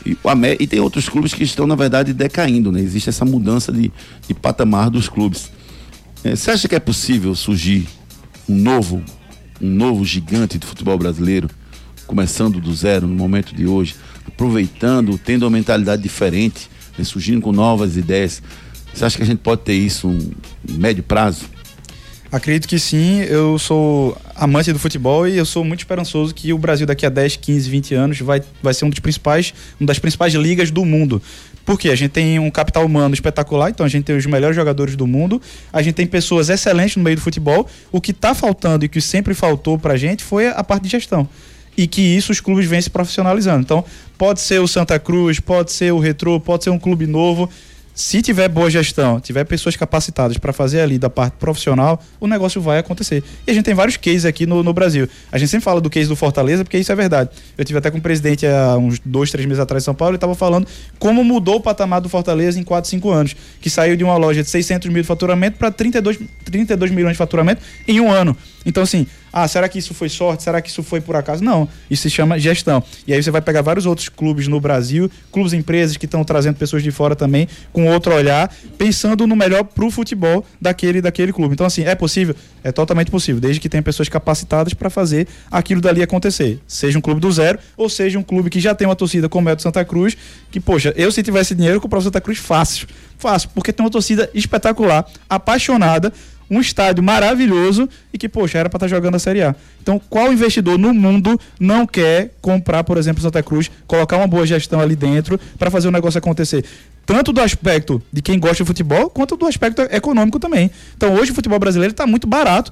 E, e tem outros clubes que estão, na verdade, decaindo, né? Existe essa mudança de, de patamar dos clubes. É, Você acha que é possível surgir um novo, um novo gigante de futebol brasileiro começando do zero no momento de hoje, aproveitando, tendo uma mentalidade diferente, né, surgindo com novas ideias. Você acha que a gente pode ter isso um médio prazo? Acredito que sim, eu sou amante do futebol e eu sou muito esperançoso que o Brasil daqui a 10, 15, 20 anos vai, vai ser um dos principais, uma das principais ligas do mundo. Porque a gente tem um capital humano espetacular, então a gente tem os melhores jogadores do mundo, a gente tem pessoas excelentes no meio do futebol. O que está faltando e que sempre faltou pra gente foi a parte de gestão. E que isso os clubes vêm se profissionalizando. Então, pode ser o Santa Cruz, pode ser o Retrô, pode ser um clube novo se tiver boa gestão, tiver pessoas capacitadas para fazer ali da parte profissional, o negócio vai acontecer. E a gente tem vários cases aqui no, no, Brasil. A gente sempre fala do case do Fortaleza, porque isso é verdade. Eu tive até com o presidente há uns dois, três meses atrás em São Paulo, e estava falando como mudou o patamar do Fortaleza em 4, 5 anos. Que saiu de uma loja de 600 mil de faturamento para 32, 32 milhões de faturamento em um ano. Então, assim, ah, será que isso foi sorte? Será que isso foi por acaso? Não, isso se chama gestão. E aí você vai pegar vários outros clubes no Brasil, clubes empresas que estão trazendo pessoas de fora também, com outro olhar, pensando no melhor para o futebol daquele, daquele clube. Então, assim, é possível? É totalmente possível, desde que tenha pessoas capacitadas para fazer aquilo dali acontecer. Seja um clube do zero, ou seja um clube que já tem uma torcida como é o do Santa Cruz, que, poxa, eu se tivesse dinheiro, eu comprava o Santa Cruz fácil. Fácil, porque tem uma torcida espetacular, apaixonada, um estádio maravilhoso e que, poxa, era para estar tá jogando a Série A. Então, qual investidor no mundo não quer comprar, por exemplo, Santa Cruz, colocar uma boa gestão ali dentro para fazer o negócio acontecer? Tanto do aspecto de quem gosta de futebol, quanto do aspecto econômico também. Então, hoje o futebol brasileiro está muito barato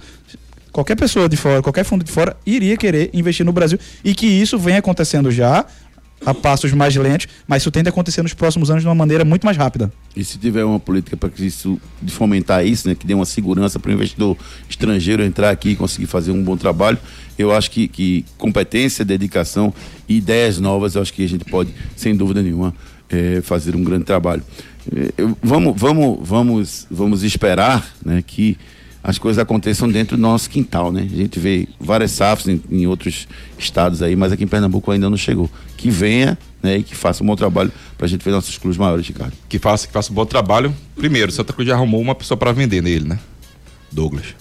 qualquer pessoa de fora, qualquer fundo de fora iria querer investir no Brasil e que isso vem acontecendo já a passos mais lentos, mas isso tende a acontecer nos próximos anos de uma maneira muito mais rápida. E se tiver uma política para que isso de fomentar isso, né, que dê uma segurança para o investidor estrangeiro entrar aqui e conseguir fazer um bom trabalho, eu acho que, que competência, dedicação e ideias novas, eu acho que a gente pode, sem dúvida nenhuma, é, fazer um grande trabalho. É, eu, vamos, vamos, vamos, vamos esperar, né, que as coisas aconteçam dentro do nosso quintal, né? A gente vê várias safras em, em, outros estados aí, mas aqui em Pernambuco ainda não chegou. Que venha, né? E que faça um bom trabalho para a gente ver nossos clubes maiores, Ricardo. Que faça, que faça um bom trabalho. Primeiro, Santa Cruz já arrumou uma pessoa para vender nele, né? Douglas.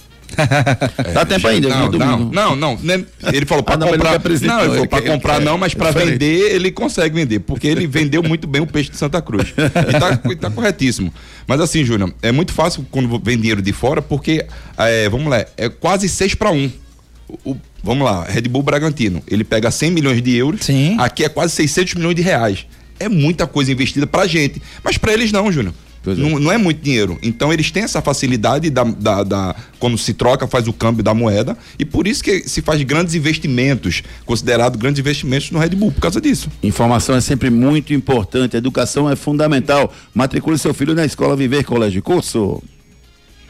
É, <laughs> Dá tempo ainda, não, não, não, não, né? Ele falou para ah, comprar. Não, ele falou para comprar não, mas para vender ele consegue vender, porque ele vendeu muito bem o peixe de Santa Cruz. E tá, tá corretíssimo. Mas assim, Júnior, é muito fácil quando vem dinheiro de fora, porque, é, vamos lá, é quase 6 para 1. O, vamos lá, Red Bull Bragantino, ele pega 100 milhões de euros, Sim. aqui é quase 600 milhões de reais. É muita coisa investida pra gente, mas para eles não, Júnior. É. Não, não, é muito dinheiro. Então eles têm essa facilidade da, da, da, quando se troca, faz o câmbio da moeda. E por isso que se faz grandes investimentos, considerado grandes investimentos no Red Bull, por causa disso. Informação é sempre muito importante, educação é fundamental. Matricule seu filho na escola Viver Colégio Curso.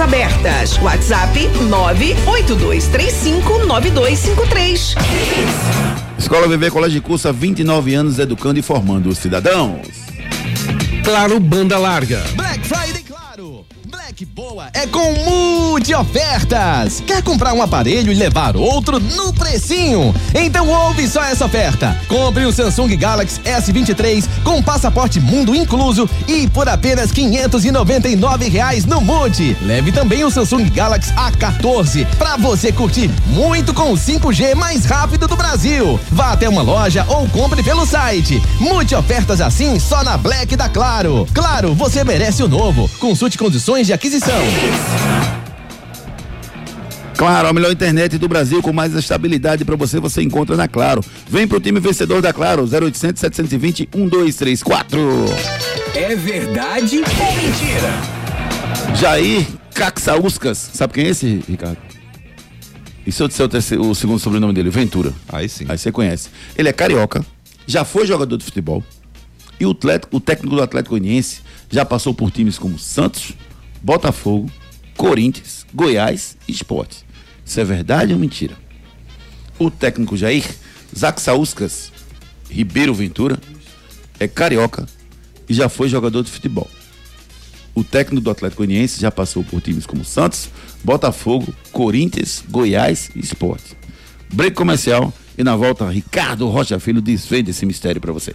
Abertas. WhatsApp 982359253. Escola VV Colégio de Curso há 29 anos educando e formando os cidadãos. Claro, banda larga. Black Friday. Black Boa é com multi ofertas. Quer comprar um aparelho e levar outro no precinho? Então ouve só essa oferta. Compre um Samsung Galaxy S23 com passaporte mundo incluso e por apenas 599 reais no Multi. Leve também o Samsung Galaxy A14 para você curtir muito com o 5G mais rápido do Brasil. Vá até uma loja ou compre pelo site. Multi ofertas assim só na Black da Claro. Claro, você merece o novo. Consulte condições de aquisição. Claro, a melhor internet do Brasil com mais estabilidade para você, você encontra na Claro. Vem pro time vencedor da Claro, 0800 720 1234. É verdade ou mentira? Jair Caxauskas, sabe quem é esse, Ricardo? E se eu disser o, terceiro, o segundo sobrenome dele, Ventura? Aí sim. Aí você conhece. Ele é carioca, já foi jogador de futebol. E o, atlético, o técnico do Atlético Goianiense já passou por times como Santos, Botafogo, Corinthians, Goiás e Esporte. Isso é verdade ou mentira? O técnico Jair Zaxauskas Ribeiro Ventura é carioca e já foi jogador de futebol. O técnico do Atlético Goianiense já passou por times como Santos, Botafogo, Corinthians, Goiás e Esporte. Break comercial e na volta Ricardo Rocha Filho desvende esse mistério para você.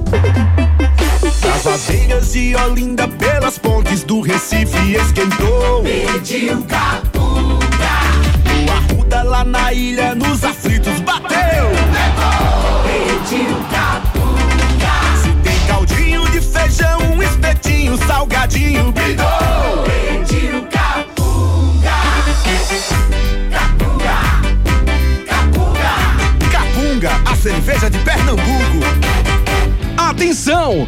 As aveiras de Olinda pelas pontes do Recife esquentou. Pediu capunga. O Arruda lá na ilha nos aflitos bateu. Levou. Pediu capunga. Atenção!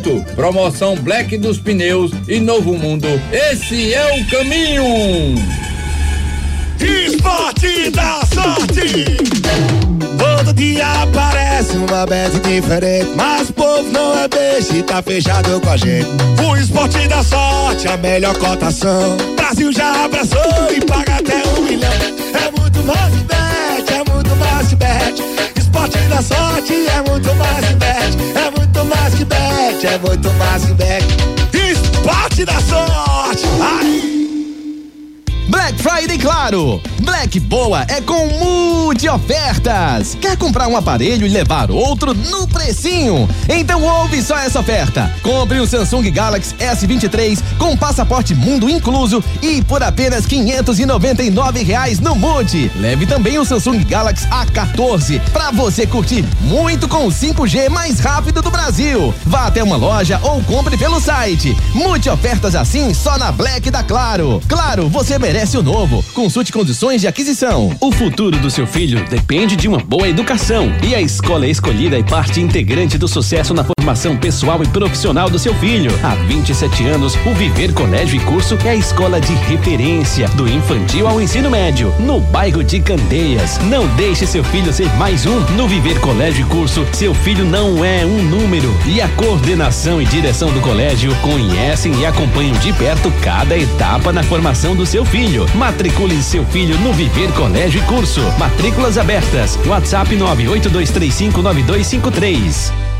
Promoção Black dos Pneus e Novo Mundo. Esse é o caminho. Esporte da sorte! Todo dia aparece uma bet diferente, mas o povo não é beijo e tá fechado com a gente. O esporte da sorte, a melhor cotação. Brasil já abraçou e paga até um milhão. É muito mais bet, é muito mais bet. Esporte da sorte é muito mais bet, é muito mais é muito mais que. Esporte da sorte! Friday Claro. Black Boa é com multi ofertas. Quer comprar um aparelho e levar outro no precinho? Então ouve só essa oferta. Compre o Samsung Galaxy S23 com passaporte mundo incluso e por apenas 599 reais no Multi. Leve também o Samsung Galaxy A14 para você curtir muito com o 5G mais rápido do Brasil. Vá até uma loja ou compre pelo site. Multi ofertas assim só na Black da Claro. Claro, você merece o. Consulte condições de aquisição. O futuro do seu filho depende de uma boa educação e a escola escolhida é parte integrante do sucesso na Formação pessoal e profissional do seu filho. Há 27 anos, o Viver Colégio e Curso é a escola de referência do infantil ao ensino médio, no bairro de Candeias. Não deixe seu filho ser mais um. No Viver Colégio e Curso, seu filho não é um número. E a coordenação e direção do colégio conhecem e acompanham de perto cada etapa na formação do seu filho. Matricule seu filho no Viver Colégio e Curso. Matrículas abertas. WhatsApp 982359253.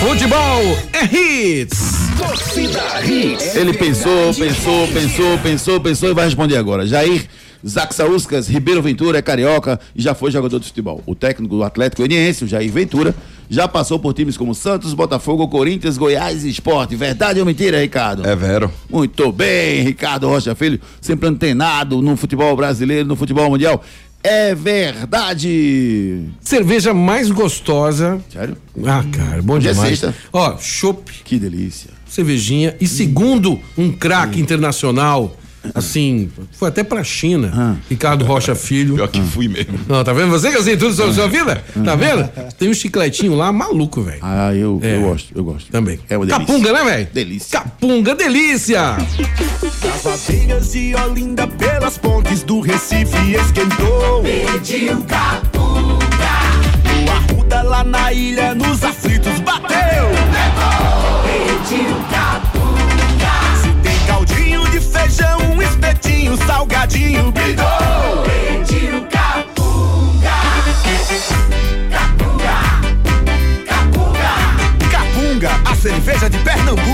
Futebol é hits. Torcida Hits. Ele pensou, pensou, pensou, pensou, pensou e vai responder agora. Jair Zaxauskas Ribeiro Ventura é carioca e já foi jogador de futebol. O técnico do Atlético Goianiense, o Jair Ventura, já passou por times como Santos, Botafogo, Corinthians, Goiás e Esporte. Verdade ou mentira, Ricardo? É vero. Muito bem, Ricardo Rocha Filho, sempre antenado no futebol brasileiro, no futebol mundial. É verdade. Cerveja mais gostosa. Sério? Ah, cara, bom Hoje é demais. sexta. Ó, chopp. Que delícia. Cervejinha. E segundo um craque internacional, assim, foi até pra China. Ricardo Rocha Filho. Pior que fui mesmo. Não, tá vendo? Você que assim tudo sobre a sua vida? Tá vendo? Tem um chicletinho lá maluco, velho. Ah, eu, É. eu gosto, eu gosto. Também. É uma delícia. Capunga, né, velho? Delícia. Capunga, delícia! Das aveiras de Olinda pelas pontes do Recife esquentou. Pediu capunga. O Arruda lá na ilha nos aflitos bateu. Pediu capunga. Feijão, um espetinho, salgadinho, bidou. Pediu capunga. Capunga. Capunga. Capunga, a cerveja de Pernambuco.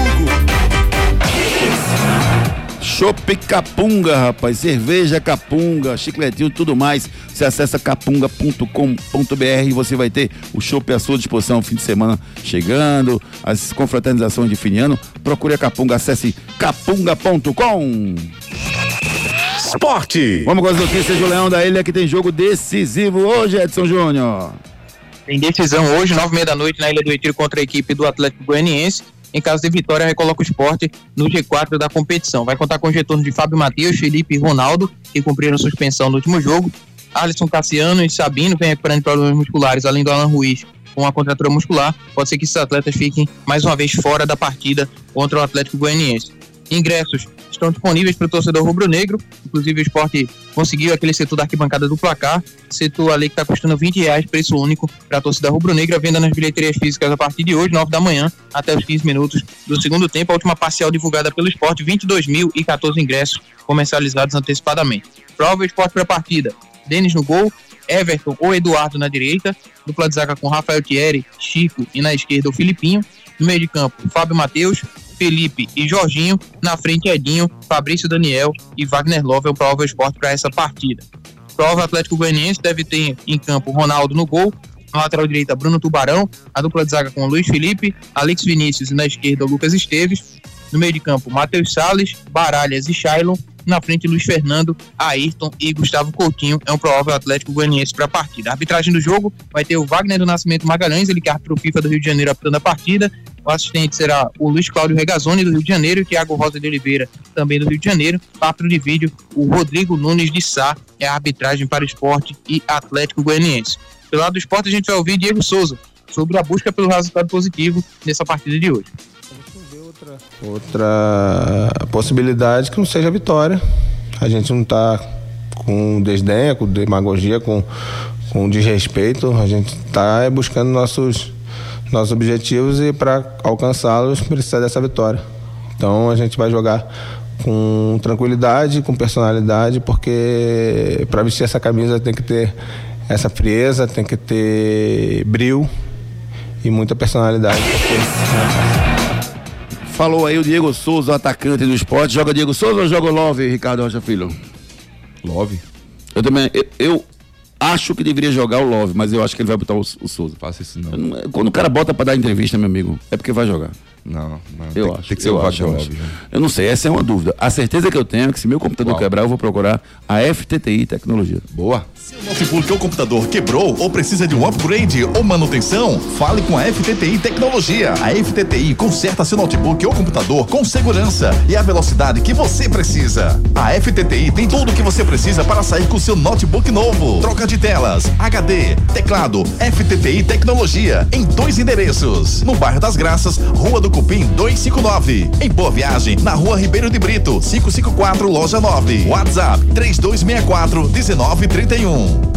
Chopp Capunga, rapaz. Cerveja Capunga, chicletinho tudo mais. Você acessa capunga.com.br e você vai ter o chopp à sua disposição fim de semana chegando, as confraternizações de fim de ano. Procure a Capunga, acesse capunga.com. Esporte. Vamos com as notícias do Leão da Ilha que tem jogo decisivo hoje, Edson Júnior. Tem decisão hoje, nove e meia da noite, na Ilha do Retiro contra a equipe do Atlético Goianiense. Em caso de vitória, recoloca o esporte no G4 da competição. Vai contar com o retorno de Fábio Matheus, Felipe e Ronaldo, que cumpriram suspensão no último jogo. Alisson Cassiano e Sabino vem recuperando problemas musculares, além do Alan Ruiz com a contratura muscular. Pode ser que esses atletas fiquem mais uma vez fora da partida contra o Atlético Goianiense. Ingressos estão disponíveis para o torcedor rubro-negro. Inclusive, o esporte conseguiu aquele setor da arquibancada do placar. Setor ali que está custando 20 reais, preço único para a torcida rubro-negra. Venda nas bilheterias físicas a partir de hoje, 9 da manhã, até os 15 minutos do segundo tempo. A última parcial divulgada pelo esporte: 22.014 ingressos comercializados antecipadamente. Prova o esporte para a partida: Denis no gol, Everton ou Eduardo na direita, dupla de zaga com Rafael Thierry, Chico e na esquerda o Filipinho. No meio de campo, Fábio Matheus, Felipe e Jorginho. Na frente, Edinho, Fabrício Daniel e Wagner Love é o prova esporte para essa partida. Prova Atlético Goianiense deve ter em campo Ronaldo no gol. Na lateral direita, Bruno Tubarão. A dupla de zaga com Luiz Felipe, Alex Vinícius e na esquerda, Lucas Esteves. No meio de campo, Matheus Salles, Baralhas e Shailon. Na frente, Luiz Fernando, Ayrton e Gustavo Coutinho. É um provável Atlético Goianiense para a partida. A arbitragem do jogo vai ter o Wagner do Nascimento Magalhães, ele que é árbitro FIFA do Rio de Janeiro apitando a partida. O assistente será o Luiz Cláudio Regazzoni, do Rio de Janeiro, e o Thiago Rosa de Oliveira, também do Rio de Janeiro. Árbitro de vídeo, o Rodrigo Nunes de Sá, é a arbitragem para esporte e Atlético Goianiense. Pelo lado do esporte, a gente vai ouvir Diego Souza sobre a busca pelo resultado positivo nessa partida de hoje. Outra possibilidade que não seja a vitória. A gente não está com desdenha, com demagogia, com, com desrespeito. A gente está buscando nossos, nossos objetivos e para alcançá-los precisa dessa vitória. Então a gente vai jogar com tranquilidade, com personalidade, porque para vestir essa camisa tem que ter essa frieza, tem que ter brilho e muita personalidade. Falou aí o Diego Souza, atacante do esporte. Joga Diego Souza ou joga Love, Ricardo Rocha Filho? Love? Eu também. Eu, eu acho que deveria jogar o Love, mas eu acho que ele vai botar o, o Souza. Faça isso não. Quando o cara bota pra dar entrevista, meu amigo, é porque vai jogar. Não, não. Eu tem, acho. Tem que ser eu o acho, Wagner eu. Júnior. Eu não sei, essa é uma dúvida. A certeza que eu tenho é que se meu computador Qual? quebrar, eu vou procurar a FTTI Tecnologia. Boa. Seu notebook ou computador quebrou ou precisa de um upgrade ou manutenção? Fale com a FTTI Tecnologia. A FTTI conserta seu notebook ou computador com segurança e a velocidade que você precisa. A FTTI tem tudo o que você precisa para sair com seu notebook novo. Troca de telas, HD, teclado, FTTI Tecnologia em dois endereços. No bairro das Graças, Rua do Cupim 259. Em Boa Viagem, na Rua Ribeiro de Brito, 554, Loja 9. WhatsApp 3264 1931.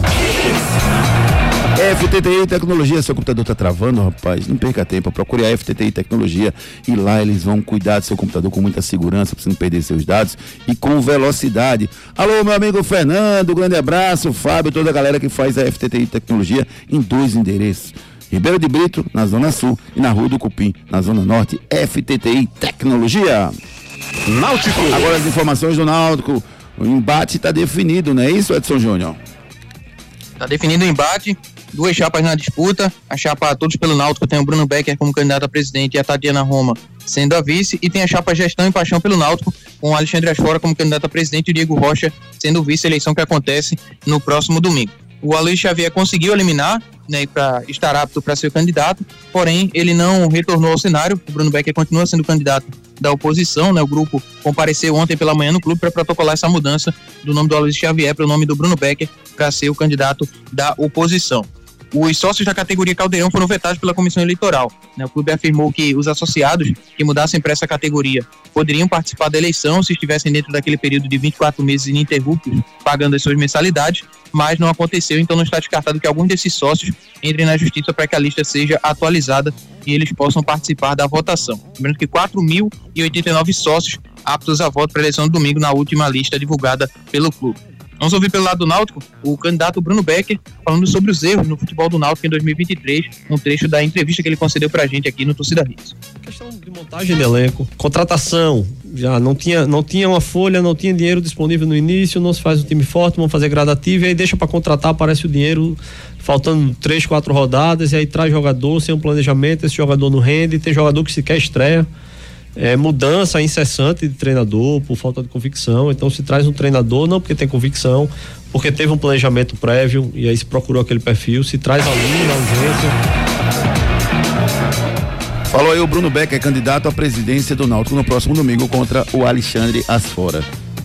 FTTI Tecnologia, seu computador tá travando, rapaz? Não perca tempo, procure a FTTI Tecnologia e lá eles vão cuidar do seu computador com muita segurança, para você não perder seus dados e com velocidade. Alô, meu amigo Fernando, grande abraço, Fábio, toda a galera que faz a FTTI Tecnologia em dois endereços. Ribeiro de Brito, na Zona Sul, e na Rua do Cupim, na Zona Norte, FTTI Tecnologia. Náutico. Agora as informações do Náutico. O embate está definido, não é isso, Edson Júnior? Tá definido o embate, duas chapas na disputa. A chapa Todos pelo Náutico tem o Bruno Becker como candidato a presidente e a Tatiana Roma sendo a vice. E tem a chapa Gestão e Paixão pelo Náutico com o Alexandre Asfora como candidato a presidente e o Diego Rocha sendo o vice, eleição que acontece no próximo domingo. O Aloysio Xavier conseguiu eliminar né, para estar apto para ser candidato, porém ele não retornou ao cenário. O Bruno Becker continua sendo candidato da oposição, né? O grupo compareceu ontem pela manhã no clube para protocolar essa mudança do nome do Aloysio Xavier para o nome do Bruno Becker para ser o candidato da oposição. Os sócios da categoria Caldeirão foram vetados pela comissão eleitoral. né? O clube afirmou que os associados que mudassem para essa categoria poderiam participar da eleição se estivessem dentro daquele período de 24 meses ininterruptos, pagando as suas mensalidades, mas não aconteceu, então não está descartado que algum desses sócios entre na justiça para que a lista seja atualizada e eles possam participar da votação. Lembrando que 4.089 sócios aptos a voto para a eleição do domingo na última lista divulgada pelo clube. Vamos ouvir pelo lado do Náutico o candidato Bruno Becker falando sobre os erros no futebol do Náutico em 2023, um trecho da entrevista que ele concedeu pra gente aqui no Torcida Hits. montagem de elenco, contratação, já não tinha, não tinha uma folha, não tinha dinheiro disponível no início, não se faz um time forte, vamos fazer gradativo e aí deixa para contratar, aparece o dinheiro faltando três, quatro rodadas e aí traz jogador sem um planejamento, esse jogador não rende, tem jogador que sequer estreia. É, mudança incessante de treinador por falta de convicção. Então se traz um treinador não porque tem convicção, porque teve um planejamento prévio e aí se procurou aquele perfil, se traz alguém na urgência. Falou aí o Bruno Becker, candidato à presidência do Náutico no próximo domingo contra o Alexandre Asfora.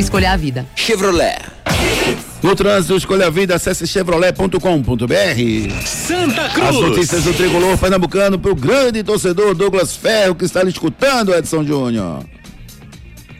escolha a vida. Chevrolet. No trânsito, escolha a vida, acesse chevrolet.com.br. Santa As Cruz. notícias do tricolor pernambucano para o grande torcedor Douglas Ferro que está lhe escutando, Edson Júnior.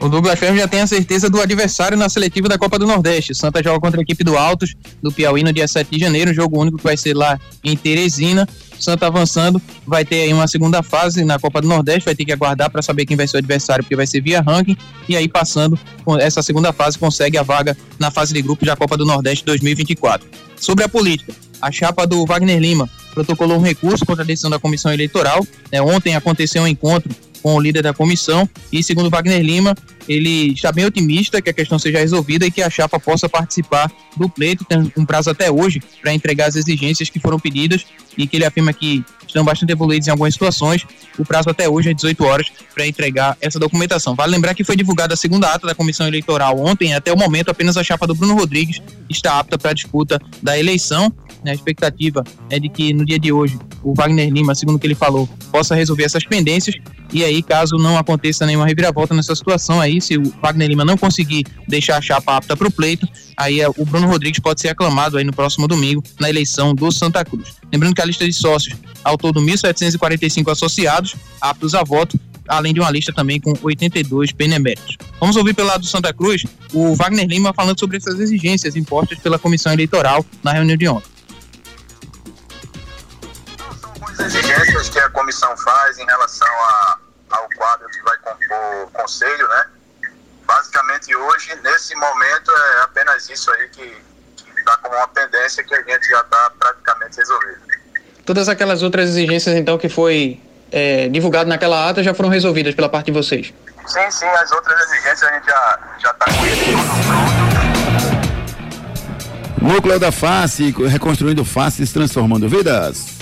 O Douglas Ferro já tem a certeza do adversário na seletiva da Copa do Nordeste. Santa joga contra a equipe do Altos, do Piauí, no dia 7 de janeiro. Jogo único que vai ser lá em Teresina. Santa avançando, vai ter aí uma segunda fase na Copa do Nordeste. Vai ter que aguardar para saber quem vai ser o adversário, porque vai ser via ranking. E aí, passando essa segunda fase, consegue a vaga na fase de grupos da Copa do Nordeste 2024. Sobre a política, a chapa do Wagner Lima protocolou um recurso contra a decisão da comissão eleitoral. É, ontem aconteceu um encontro com o líder da comissão. E segundo Wagner Lima, ele está bem otimista que a questão seja resolvida e que a chapa possa participar do pleito, tem um prazo até hoje para entregar as exigências que foram pedidas e que ele afirma que estão bastante evoluídos em algumas situações. O prazo até hoje é 18 horas para entregar essa documentação. Vale lembrar que foi divulgada a segunda ata da comissão eleitoral ontem, até o momento apenas a chapa do Bruno Rodrigues está apta para a disputa da eleição. A expectativa é de que no dia de hoje o Wagner Lima, segundo o que ele falou, possa resolver essas pendências. E aí, caso não aconteça nenhuma reviravolta nessa situação aí, se o Wagner Lima não conseguir deixar a chapa apta para o pleito, aí é, o Bruno Rodrigues pode ser aclamado aí no próximo domingo na eleição do Santa Cruz. Lembrando que a lista de sócios, ao todo 1.745 associados aptos a voto, além de uma lista também com 82 beneméritos. Vamos ouvir pelo lado do Santa Cruz o Wagner Lima falando sobre essas exigências impostas pela comissão eleitoral na reunião de ontem. exigências que a comissão faz em relação a conselho, né? Basicamente hoje, nesse momento, é apenas isso aí que está como uma pendência que a gente já está praticamente resolvido. Todas aquelas outras exigências, então, que foi é, divulgado naquela ata já foram resolvidas pela parte de vocês? Sim, sim, as outras exigências a gente já já está com isso. Núcleo da Face, reconstruindo faces, transformando vidas.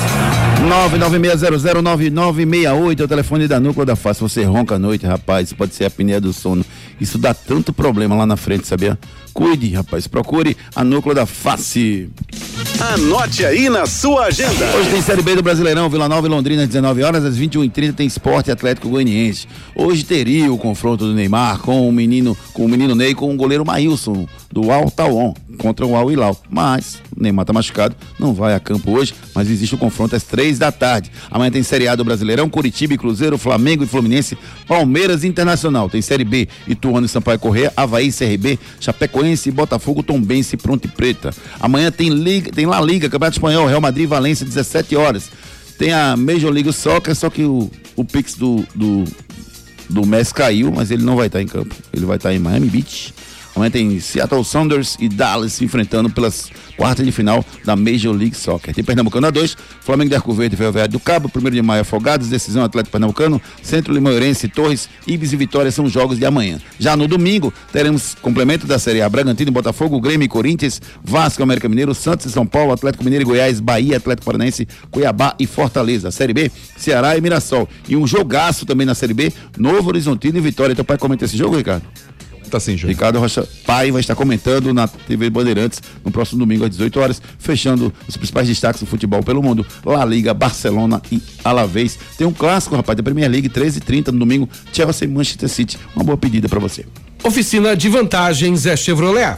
996009968 é o telefone da Núcleo da Face. Você ronca à noite, rapaz, pode ser a apneia do sono. Isso dá tanto problema lá na frente, sabia? Cuide, rapaz, procure a Núcleo da Face. Anote aí na sua agenda. Hoje tem Série B do Brasileirão, Vila Nova e Londrina, às 19 horas, às 21h30 tem Esporte Atlético Goianiense. Hoje teria o confronto do Neymar com o menino, com o menino Ney com o goleiro Maílson do Al Tauon contra o Al Hilal. Mas o Neymar tá machucado, não vai a campo hoje, mas existe o confronto às três da tarde. Amanhã tem Série A do Brasileirão, Curitiba e Cruzeiro, Flamengo e Fluminense, Palmeiras e Internacional. Tem Série B, Ituano e Sampaio Correia, Havaí, CRB, Chapecoense, Botafogo, Tombense, Pronto e Preta. Amanhã tem Liga, tem La Liga, Campeonato Espanhol, Real Madrid, Valência, 17 horas. Tem a Major League Soccer, só que o, o Pix do, do, do Messi caiu, mas ele não vai estar em campo. Ele vai estar em Miami Beach. Amanhã tem Seattle Sounders e Dallas se enfrentando pelas quartas de final da Major League Soccer. Tem Pernambucano a 2, Flamengo de Arco Verde Ferroviário do Cabo, 1 de maio Afogados, decisão Atlético Pernambucano, Centro Limoeirense, Torres, Ibis e Vitória são os jogos de amanhã. Já no domingo, teremos complemento da Série A, Bragantino Botafogo, Grêmio e Corinthians, Vasco, América Mineiro, Santos e São Paulo, Atlético Mineiro e Goiás, Bahia, Atlético Paranaense, Cuiabá e Fortaleza. Série B, Ceará e Mirassol. E um jogaço também na Série B, Novo Horizontino e Vitória. Teu pai comenta esse jogo, Ricardo? Tá sim, Júnior. Ricardo Rocha Pai vai estar comentando na TV Bandeirantes no próximo domingo às 18 horas, fechando os principais destaques do futebol pelo mundo. La Liga, Barcelona e Alavés. Tem um clássico, rapaz, da Premier League, 13h30 no domingo, Chelsea e Manchester City. Uma boa pedida para você. Oficina de vantagens é Chevrolet.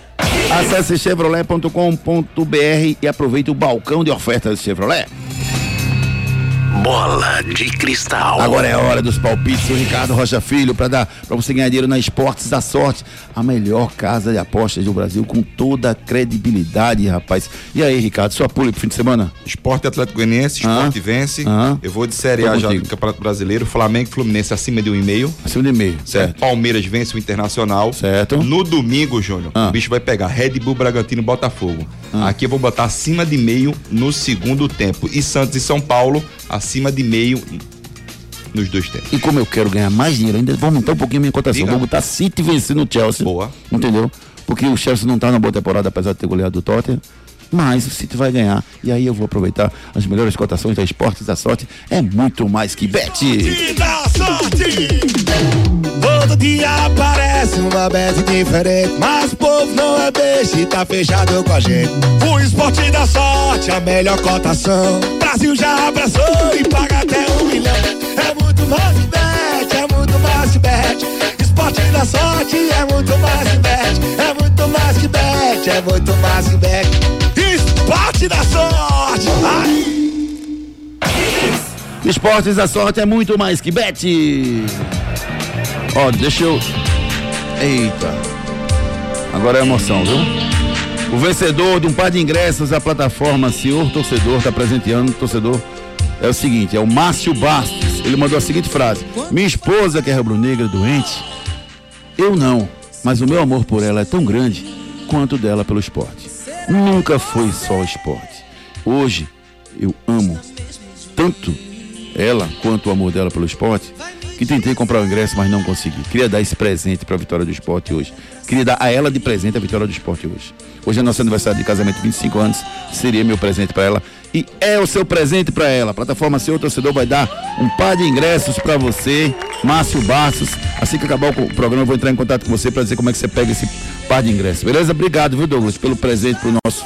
Acesse chevrolet.com.br e aproveite o balcão de ofertas Chevrolet. Bola de cristal. Agora é a hora dos palpites do Ricardo Rocha Filho para dar para você ganhar dinheiro na Esportes da Sorte, a melhor casa de apostas do Brasil com toda a credibilidade, rapaz. E aí, Ricardo, sua pula pro fim de semana? Esporte Atlético Goianiense, Esporte vence. Ah. Eu vou de Série A já do Campeonato Brasileiro, Flamengo e Fluminense acima de um e meio. Acima de um e meio, certo. Palmeiras vence o Internacional. Certo. No domingo, Júnior, Ah. o bicho vai pegar Red Bull, Bragantino e Botafogo. Aqui eu vou botar acima de meio no segundo tempo. E Santos e São Paulo acima de meio nos dois tempos. E como eu quero ganhar mais dinheiro ainda, vou aumentar um pouquinho a minha cotação. Diga. Vou botar City vencendo o Chelsea. Boa. Entendeu? Porque o Chelsea não tá na boa temporada, apesar de ter goleado o Tottenham. Mas o City vai ganhar. E aí eu vou aproveitar as melhores cotações da Esportes da Sorte. É muito mais que bet. Da sorte. Todo dia aparece uma bet diferente. Mas o povo não é beijo e tá fechado com a gente. O esporte da sorte, a melhor cotação. Brasil já abraçou e paga até um milhão. É muito mais que bet, é muito mais que bet. Esporte da sorte é muito mais que bet. É muito mais que bet, é muito mais que bet. Esporte da sorte. Ai. Esportes da Sorte é muito mais que bet. Ó, deixa eu. Eita. Agora é emoção, viu? O vencedor de um par de ingressos da plataforma Senhor Torcedor tá presenteando o torcedor. É o seguinte, é o Márcio Bastos. Ele mandou a seguinte frase: Minha esposa, que é rubro-negra, doente, eu não, mas o meu amor por ela é tão grande quanto dela pelo esporte. Nunca foi só esporte. Hoje eu amo tanto ela quanto o amor dela pelo esporte que tentei comprar o ingresso, mas não consegui. Queria dar esse presente para a Vitória do Esporte hoje. Queria dar a ela de presente a Vitória do Esporte hoje. Hoje é nosso aniversário de casamento, 25 anos. Seria meu presente para ela. E é o seu presente para ela. A plataforma Seu Torcedor vai dar um par de ingressos para você, Márcio Bastos. Assim que acabar o programa, eu vou entrar em contato com você para dizer como é que você pega esse par de ingressos. Beleza? Obrigado, viu, Douglas, pelo presente para o nosso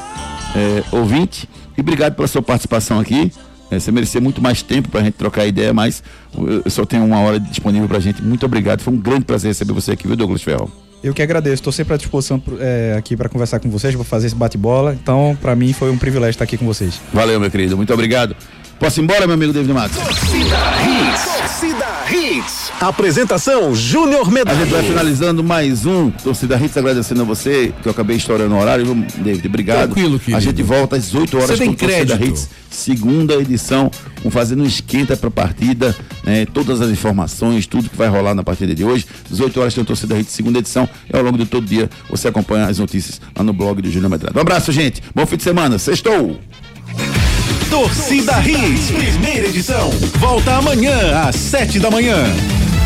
é, ouvinte. E obrigado pela sua participação aqui. É, você merecia muito mais tempo para a gente trocar ideia, mas eu só tenho uma hora disponível para a gente. Muito obrigado. Foi um grande prazer receber você aqui, viu, Douglas Ferro? Eu que agradeço, estou sempre à disposição é, aqui para conversar com vocês, vou fazer esse bate-bola. Então, para mim foi um privilégio estar aqui com vocês. Valeu, meu querido. Muito obrigado. Posso ir embora, meu amigo David Matos? Torcida Hits. Torcida Hits. Apresentação Júnior Medrado. A gente vai finalizando mais um Torcida Hits, agradecendo a você, que eu acabei estourando o horário, viu, David. Obrigado. Tranquilo, querido. A gente volta às 8 horas Você tem com Torcida crédito. Hits, segunda edição, com fazendo um esquenta para a partida, né, todas as informações, tudo que vai rolar na partida de hoje. 18 horas tem o Torcida Hits, segunda edição, e ao longo de todo dia você acompanha as notícias lá no blog do Júnior Medrado. Um abraço, gente. Bom fim de semana. Sextou! Torcida Hits, primeira edição. Volta amanhã às sete da manhã.